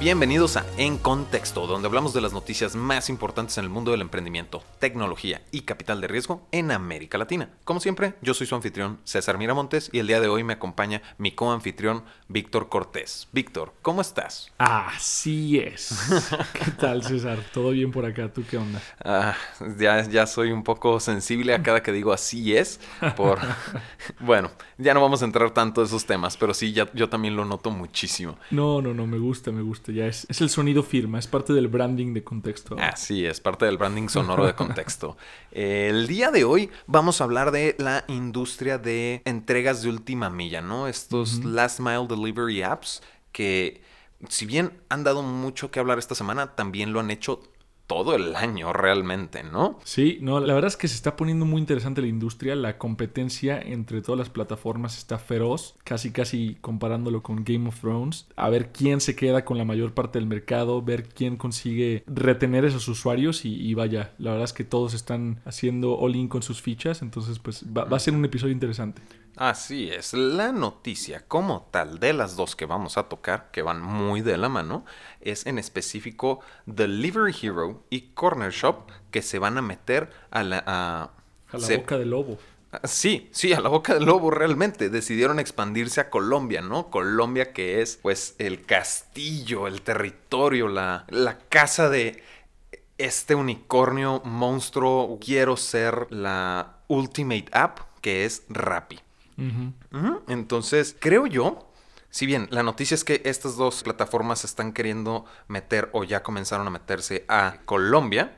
Bienvenidos a En Contexto, donde hablamos de las noticias más importantes en el mundo del emprendimiento, tecnología y capital de riesgo en América Latina. Como siempre, yo soy su anfitrión César Miramontes y el día de hoy me acompaña mi coanfitrión Víctor Cortés. Víctor, ¿cómo estás? Así es. ¿Qué tal, César? ¿Todo bien por acá? ¿Tú qué onda? Ah, ya, ya soy un poco sensible a cada que digo así es, por... bueno, ya no vamos a entrar tanto en esos temas, pero sí, ya, yo también lo noto muchísimo. No, no, no, me gusta, me gusta ya es, el sonido firma, es parte del branding de contexto. Así es, parte del branding sonoro de contexto. el día de hoy vamos a hablar de la industria de entregas de última milla, ¿no? Estos last mile delivery apps que si bien han dado mucho que hablar esta semana, también lo han hecho todo el año realmente, ¿no? Sí, no, la verdad es que se está poniendo muy interesante la industria, la competencia entre todas las plataformas está feroz, casi casi comparándolo con Game of Thrones, a ver quién se queda con la mayor parte del mercado, ver quién consigue retener esos usuarios y, vaya, la verdad es que todos están haciendo all-in con sus fichas, entonces pues va a ser un episodio interesante. Así es, la noticia como tal de las dos que vamos a tocar, que van muy de la mano, es en específico Delivery Hero y Corner Shop que se van a meter a la... A, la boca del lobo. Ah, sí, sí, a la boca del lobo realmente. Decidieron expandirse a Colombia, ¿no? Colombia que es pues el castillo, el territorio, la, la casa de este unicornio monstruo. Quiero ser la Ultimate App que es Rappi. Entonces, creo yo, si bien la noticia es que estas dos plataformas están queriendo meter o ya comenzaron a meterse a Colombia,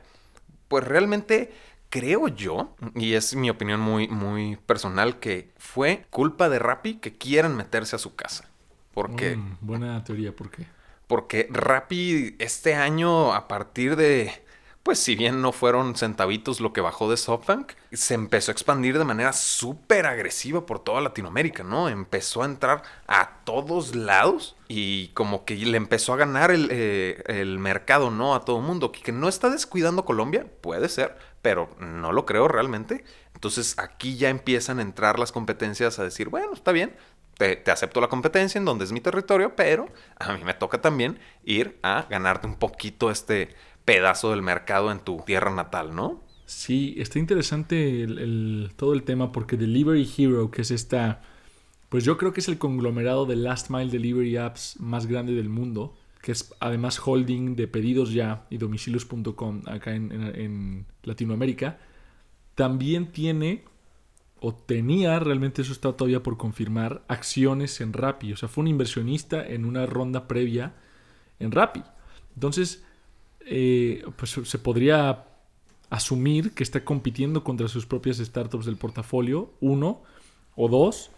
pues realmente creo yo, y es mi opinión muy, muy personal, que fue culpa de Rappi que quieran meterse a su casa. Porque... Mm, buena teoría, ¿por qué? Porque Rappi este año, a partir de pues si bien no fueron centavitos lo que bajó de SoftBank, se empezó a expandir de manera súper agresiva por toda Latinoamérica, ¿no? Empezó a entrar a todos lados y como que le empezó a ganar el, eh, mercado, ¿no? A todo el mundo. Que no está descuidando Colombia, puede ser, pero no lo creo realmente. Entonces aquí ya empiezan a entrar las competencias a decir, bueno, está bien, te, te, acepto la competencia en donde es mi territorio, pero a mí me toca también ir a ganarte un poquito este pedazo del mercado en tu tierra natal, ¿no? Sí, está interesante el, todo el tema porque Delivery Hero, que es esta, pues yo creo que es el conglomerado de Last Mile Delivery Apps más grande del mundo, que es además holding de pedidos ya y domicilios.com acá en, Latinoamérica, también tiene o tenía, realmente eso está todavía por confirmar, acciones en Rappi. O sea, fue un inversionista en una ronda previa en Rappi. Entonces, eh, pues se podría asumir que está compitiendo contra sus propias startups del portafolio, uno, o dos,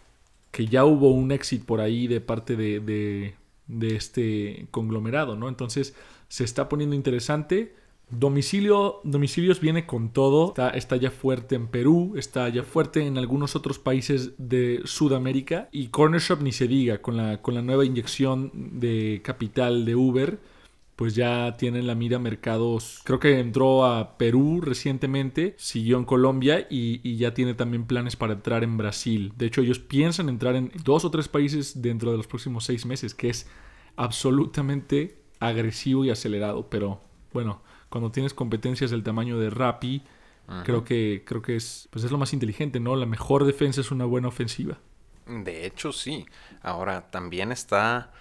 que ya hubo un éxito por ahí de parte de, de, este conglomerado, ¿no? Entonces se está poniendo interesante. Domicilio, Domicilios viene con todo, está, está, ya fuerte en Perú, está ya fuerte en algunos otros países de Sudamérica y Corner Shop ni se diga, con la, con la nueva inyección de capital de Uber, pues ya tienen la mira mercados. Creo que entró a Perú recientemente, siguió en Colombia y, ya tiene también planes para entrar en Brasil. De hecho, ellos piensan entrar en dos o tres países dentro de los próximos seis meses, que es absolutamente agresivo y acelerado. Pero bueno, cuando tienes competencias del tamaño de Rappi, creo que, creo que es, pues es lo más inteligente, ¿no? La mejor defensa es una buena ofensiva. De hecho, sí. Ahora también está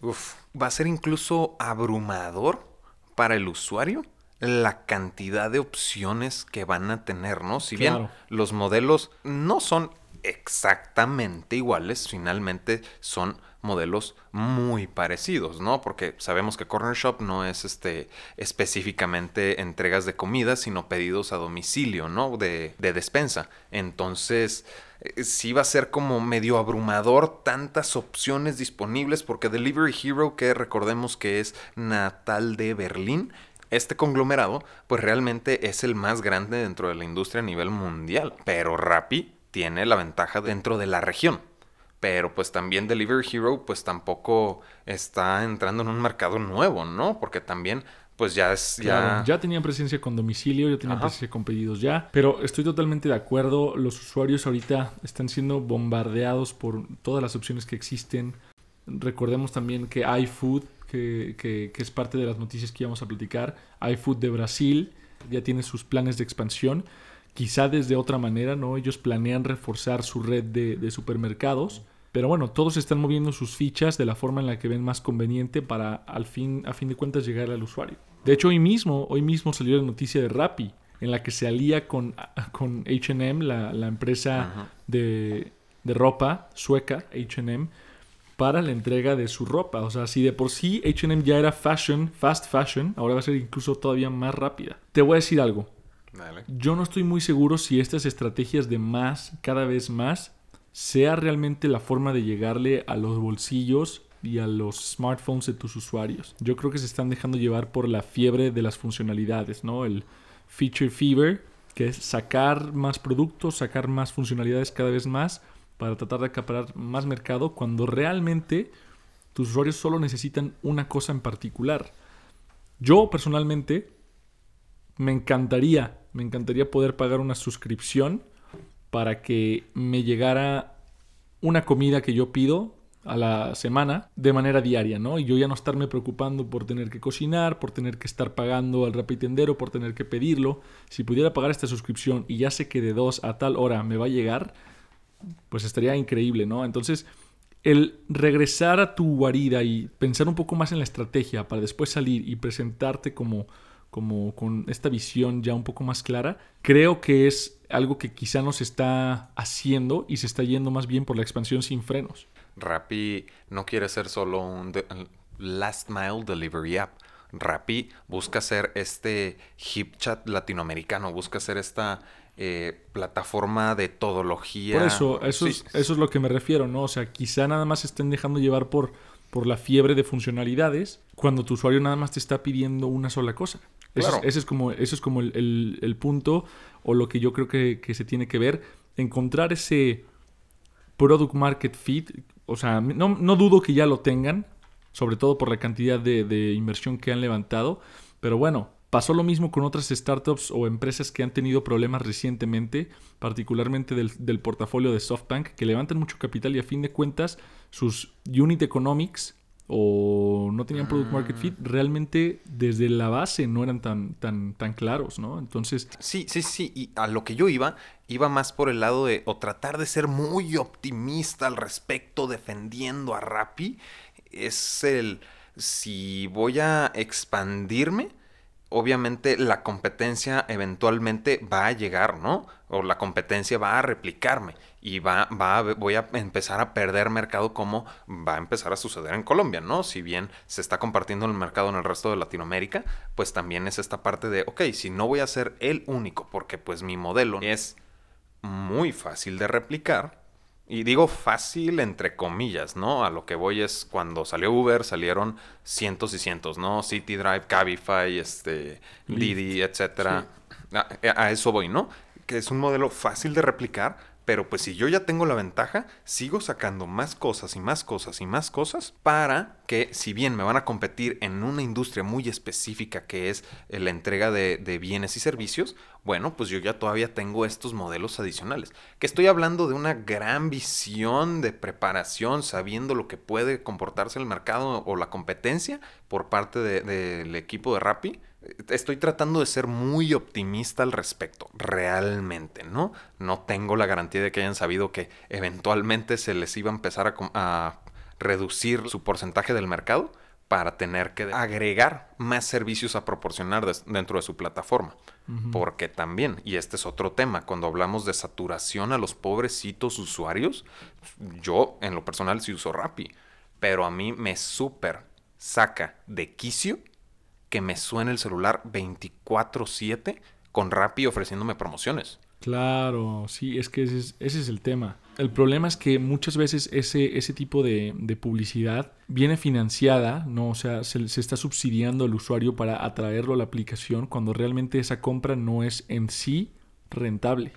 Uf, va a ser incluso abrumador para el usuario la cantidad de opciones que van a tener, ¿no? Si bien los modelos no son exactamente iguales, finalmente son modelos muy parecidos, ¿no? Porque sabemos que Corner Shop no es este específicamente entregas de comida, sino pedidos a domicilio, ¿no? De, de despensa. Entonces, eh, sí va a ser como medio abrumador tantas opciones disponibles porque Delivery Hero, que recordemos que es natal de Berlín, este conglomerado, pues realmente es el más grande dentro de la industria a nivel mundial. Pero Rappi tiene la ventaja dentro de la región. Pero pues también Delivery Hero pues tampoco está entrando en un mercado nuevo, ¿no? Porque también pues ya es ya ya tenían presencia con domicilio, ya tenían presencia con pedidos ya, pero estoy totalmente de acuerdo, los usuarios ahorita están siendo bombardeados por todas las opciones que existen. Recordemos también que iFood que, que, que es parte de las noticias que íbamos a platicar. iFood de Brasil ya tiene sus planes de expansión. Quizá desde otra manera, ¿no? Ellos planean reforzar su red de, de supermercados. Pero bueno, todos están moviendo sus fichas de la forma en la que ven más conveniente para al fin, a fin de cuentas llegar al usuario. De hecho, hoy mismo, hoy mismo salió la noticia de Rappi, en la que se alía con, con HM, la, la, empresa de, de, ropa sueca, HM, para la entrega de su ropa. O sea, si de por sí HM ya era fashion, fast fashion, ahora va a ser incluso todavía más rápida. Te voy a decir algo. Yo no estoy muy seguro si estas estrategias de más, cada vez más, sea realmente la forma de llegarle a los bolsillos y a los smartphones de tus usuarios. Yo creo que se están dejando llevar por la fiebre de las funcionalidades, ¿no? El feature fever, que es sacar más productos, sacar más funcionalidades cada vez más para tratar de acaparar más mercado cuando realmente tus usuarios solo necesitan una cosa en particular. Yo personalmente me encantaría, me encantaría poder pagar una suscripción para que me llegara una comida que yo pido a la semana de manera diaria, ¿no? Y yo ya no estarme preocupando por tener que cocinar, por tener que estar pagando al rapitendero, por tener que pedirlo. Si pudiera pagar esta suscripción y ya sé que de dos a tal hora me va a llegar, pues estaría increíble, ¿no? Entonces, el regresar a tu guarida y pensar un poco más en la estrategia para después salir y presentarte como como con esta visión ya un poco más clara, creo que es algo que quizá no se está haciendo y se está yendo más bien por la expansión sin frenos. Rappi no quiere ser solo un last mile delivery app. Rappi busca ser este hip chat latinoamericano, busca ser esta eh, plataforma de todología. Por eso, eso, sí. es, eso es lo que me refiero, ¿no? O sea, quizá nada más estén dejando llevar por, por la fiebre de funcionalidades cuando tu usuario nada más te está pidiendo una sola cosa. Claro. Ese, ese, es como, ese es como el, el, el, punto o lo que yo creo que, que, se tiene que ver. Encontrar ese product market fit. O sea, no, no dudo que ya lo tengan, sobre todo por la cantidad de, de, inversión que han levantado. Pero bueno, pasó lo mismo con otras startups o empresas que han tenido problemas recientemente, particularmente del, del portafolio de SoftBank, que levantan mucho capital y a fin de cuentas sus unit economics o no tenían product market fit, realmente desde la base no eran tan, tan, tan claros, ¿no? Entonces... Sí, sí, sí, y a lo que yo iba, iba más por el lado de, o tratar de ser muy optimista al respecto, defendiendo a Rappi, es el, si voy a expandirme, obviamente la competencia eventualmente va a llegar, ¿no? O la competencia va a replicarme y va, va voy a empezar a perder mercado como va a empezar a suceder en Colombia, ¿no? Si bien se está compartiendo el mercado en el resto de Latinoamérica, pues también es esta parte de, ok, si no voy a ser el único, porque pues mi modelo es muy fácil de replicar, y digo fácil entre comillas, ¿no? A lo que voy es cuando salió Uber salieron cientos y cientos, ¿no? City Drive, Cabify, este, Didi, etcétera. Sí. A, a eso voy, ¿no? Que es un modelo fácil de replicar, pero pues si yo ya tengo la ventaja, sigo sacando más cosas y más cosas y más cosas para que si bien me van a competir en una industria muy específica que es la entrega de, bienes y servicios, bueno, pues yo ya todavía tengo estos modelos adicionales. Que estoy hablando de una gran visión de preparación, sabiendo lo que puede comportarse el mercado o la competencia por parte del de, de equipo de Rappi estoy tratando de ser muy optimista al respecto, realmente, ¿no? No tengo la garantía de que hayan sabido que eventualmente se les iba a empezar a, a reducir su porcentaje del mercado para tener que agregar más servicios a proporcionar de, dentro de su plataforma. Uh -huh. Porque también, y este es otro tema, cuando hablamos de saturación a los pobrecitos usuarios, yo en lo personal sí uso Rappi, pero a mí me súper saca de quicio que me suene el celular 24/7 con Rappi ofreciéndome promociones. Claro, sí, es que ese es, ese es, el tema. El problema es que muchas veces ese, ese tipo de, publicidad viene financiada, ¿no? O sea, se, se, está subsidiando al usuario para atraerlo a la aplicación cuando realmente esa compra no es en sí rentable.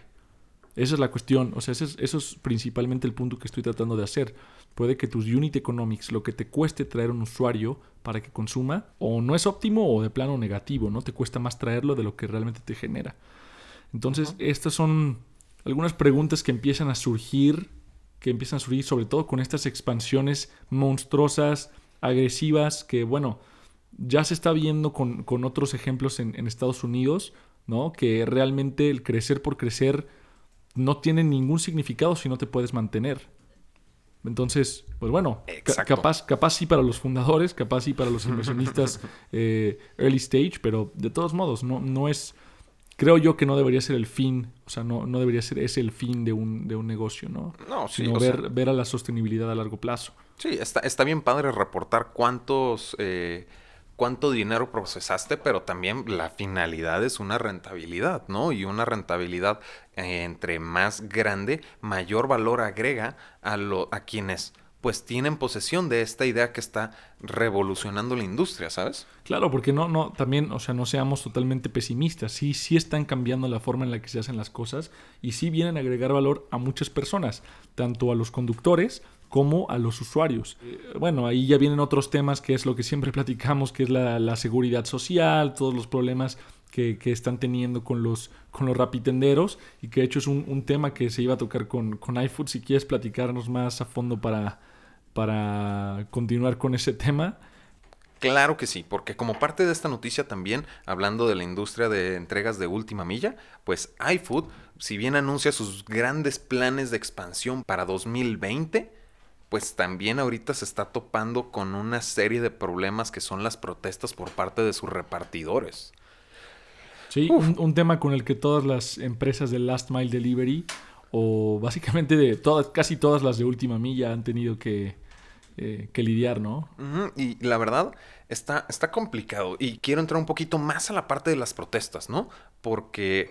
Esa es la cuestión, o sea, ese es, eso es principalmente el punto que estoy tratando de hacer. Puede que tus unit economics, lo que te cueste traer un usuario para que consuma, o no es óptimo o de plano negativo, ¿no? Te cuesta más traerlo de lo que realmente te genera. Entonces, uh -huh. estas son algunas preguntas que empiezan a surgir, que empiezan a surgir sobre todo con estas expansiones monstruosas agresivas que, bueno, ya se está viendo con, otros ejemplos en, en, Estados Unidos, ¿no? Que realmente el crecer por crecer no tiene ningún significado si no te puedes mantener. Entonces, pues bueno, capaz, capaz sí para los fundadores, capaz sí para los inversionistas eh, early stage, pero de todos modos, no, no es, creo yo que no debería ser el fin, o sea, no, no debería ser ese el fin de un, de un negocio, ¿no? No, sí. Sino ver, ver a la sostenibilidad a largo plazo. Sí, está, está bien padre reportar cuántos... Eh, cuánto dinero procesaste, pero también la finalidad es una rentabilidad, ¿no? Y una rentabilidad eh, entre más grande, mayor valor agrega a, lo, a quienes pues tienen posesión de esta idea que está revolucionando la industria, ¿sabes? Claro, porque no, no, también, o sea, no seamos totalmente pesimistas. Sí, sí están cambiando la forma en la que se hacen las cosas y sí vienen a agregar valor a muchas personas, tanto a los conductores como a los usuarios. Eh, bueno, ahí ya vienen otros temas que es lo que siempre platicamos, que es la, seguridad social, todos los problemas que, están teniendo con los, con los rapitenderos y que de hecho es un, tema que se iba a tocar con, con iFood. Si quieres platicarnos más a fondo para, para continuar con ese tema. Claro que sí, porque como parte de esta noticia también, hablando de la industria de entregas de última milla, pues iFood, si bien anuncia sus grandes planes de expansión para 2020, pues también ahorita se está topando con una serie de problemas que son las protestas por parte de sus repartidores. Sí, un, tema con el que todas las empresas de Last Mile Delivery, o básicamente de todas, casi todas las de última milla han tenido que, eh, lidiar, ¿no? Y la verdad, está, está complicado. Y quiero entrar un poquito más a la parte de las protestas, ¿no? Porque,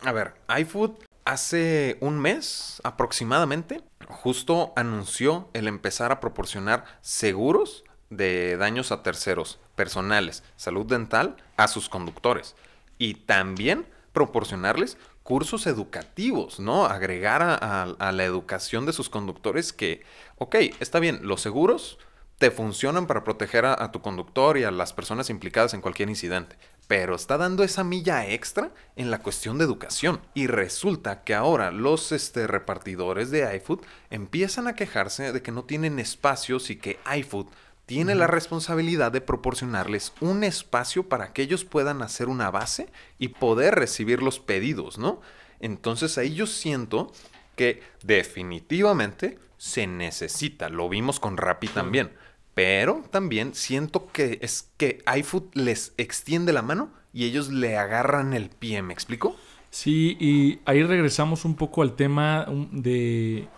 a ver, iFood hace un mes aproximadamente justo anunció el empezar a proporcionar seguros de daños a terceros, personales, salud dental a sus conductores y también proporcionarles cursos educativos, ¿no? Agregar a, la educación de sus conductores que, ok, está bien, los seguros te funcionan para proteger a, tu conductor y a las personas implicadas en cualquier incidente, pero está dando esa milla extra en la cuestión de educación. Y resulta que ahora los este, repartidores de iFood empiezan a quejarse de que no tienen espacios y que iFood tiene la responsabilidad de proporcionarles un espacio para que ellos puedan hacer una base y poder recibir los pedidos, ¿no? Entonces ahí yo siento que definitivamente se necesita, lo vimos con Rappi también pero también siento que es que iFood les extiende la mano y ellos le agarran el pie, ¿me explico? Sí, y ahí regresamos un poco al tema de,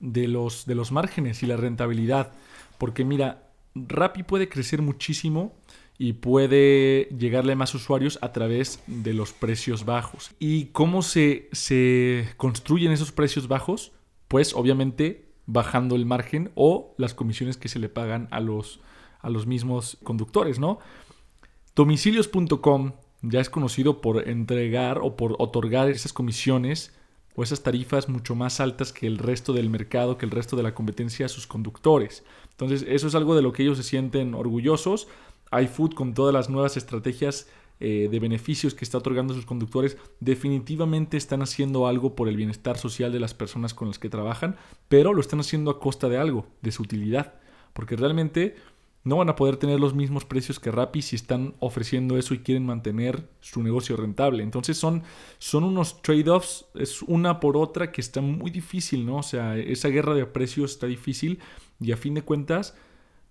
de, los, de los márgenes y la rentabilidad. Porque mira, Rappi puede crecer muchísimo y puede llegarle a más usuarios a través de los precios bajos. ¿Y cómo se, se construyen esos precios bajos? Pues obviamente bajando el margen o las comisiones que se le pagan a los, a los mismos conductores, ¿no? Domicilios.com ya es conocido por entregar o por otorgar esas comisiones o esas tarifas mucho más altas que el resto del mercado, que el resto de la competencia a sus conductores. Entonces, eso es algo de lo que ellos se sienten orgullosos. iFood con todas las nuevas estrategias eh, de beneficios que está otorgando a sus conductores, definitivamente están haciendo algo por el bienestar social de las personas con las que trabajan, pero lo están haciendo a costa de algo, de su utilidad, porque realmente no van a poder tener los mismos precios que Rappi si están ofreciendo eso y quieren mantener su negocio rentable. Entonces son, son unos trade-offs, es una por otra que está muy difícil, ¿no? O sea, esa guerra de precios está difícil y a fin de cuentas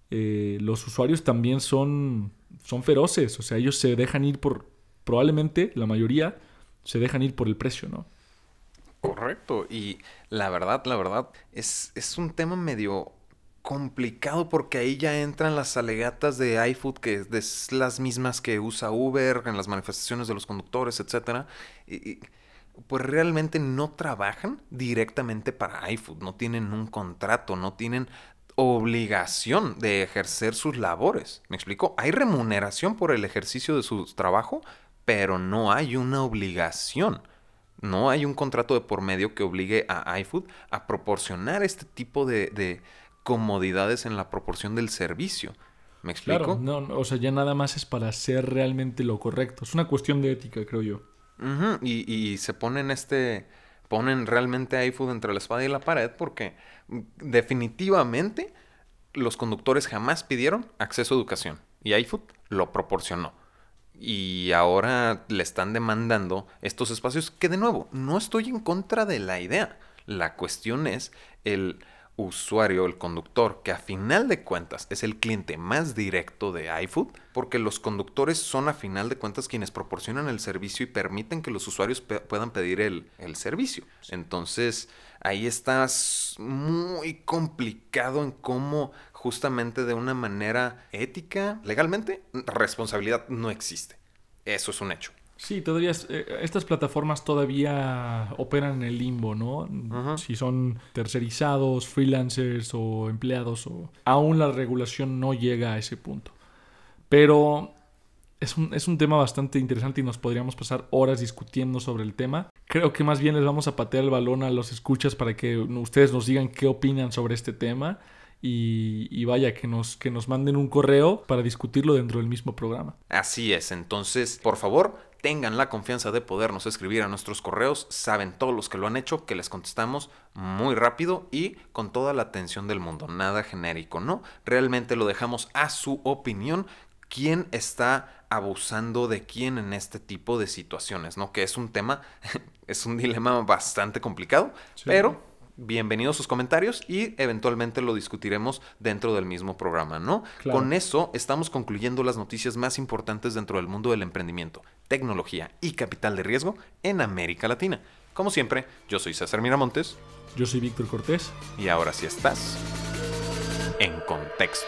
eh, los usuarios también son son feroces, o sea, ellos se dejan ir por, probablemente la mayoría se dejan ir por el precio, ¿no? Correcto, y la verdad, la verdad, es, es un tema medio complicado porque ahí ya entran las alegatas de iFood, que es las mismas que usa Uber en las manifestaciones de los conductores, etc. Y, pues realmente no trabajan directamente para iFood, no tienen un contrato, no tienen obligación de ejercer sus labores. ¿Me explico? Hay remuneración por el ejercicio de su trabajo, pero no hay una obligación. No hay un contrato de por medio que obligue a iFood a proporcionar este tipo de, comodidades en la proporción del servicio. ¿Me explico? no, o sea, ya nada más es para hacer realmente lo correcto. Es una cuestión de ética, creo yo. y, y se ponen este ponen realmente a iFood entre la espada y la pared porque definitivamente los conductores jamás pidieron acceso a educación y iFood lo proporcionó. Y ahora le están demandando estos espacios que de nuevo, no estoy en contra de la idea. La cuestión es el usuario, el conductor, que a final de cuentas es el cliente más directo de iFood, porque los conductores son a final de cuentas quienes proporcionan el servicio y permiten que los usuarios puedan pedir el, el servicio. Entonces, ahí estás muy complicado en cómo justamente de una manera ética, legalmente, responsabilidad no existe. Eso es un hecho. Sí, todavía eh, estas plataformas todavía operan en el limbo, ¿no? Si son tercerizados, freelancers o empleados, o aún la regulación no llega a ese punto. Pero es un, es un tema bastante interesante y nos podríamos pasar horas discutiendo sobre el tema. Creo que más bien les vamos a patear el balón a los escuchas para que ustedes nos digan qué opinan sobre este tema. Y, vaya, que nos, que nos manden un correo para discutirlo dentro del mismo programa. Así es, entonces, por favor, tengan la confianza de podernos escribir a nuestros correos. Saben todos los que lo han hecho que les contestamos muy rápido y con toda la atención del mundo. Nada genérico, ¿no? Realmente lo dejamos a su opinión. ¿Quién está abusando de quién en este tipo de situaciones? ¿No? Que es un tema, es un dilema bastante complicado, pero bienvenidos sus comentarios y eventualmente lo discutiremos dentro del mismo programa, ¿no? Con eso estamos concluyendo las noticias más importantes dentro del mundo del emprendimiento, tecnología y capital de riesgo en América Latina. Como siempre, yo soy César Miramontes. Yo soy Víctor Cortés. Y ahora sí estás en contexto.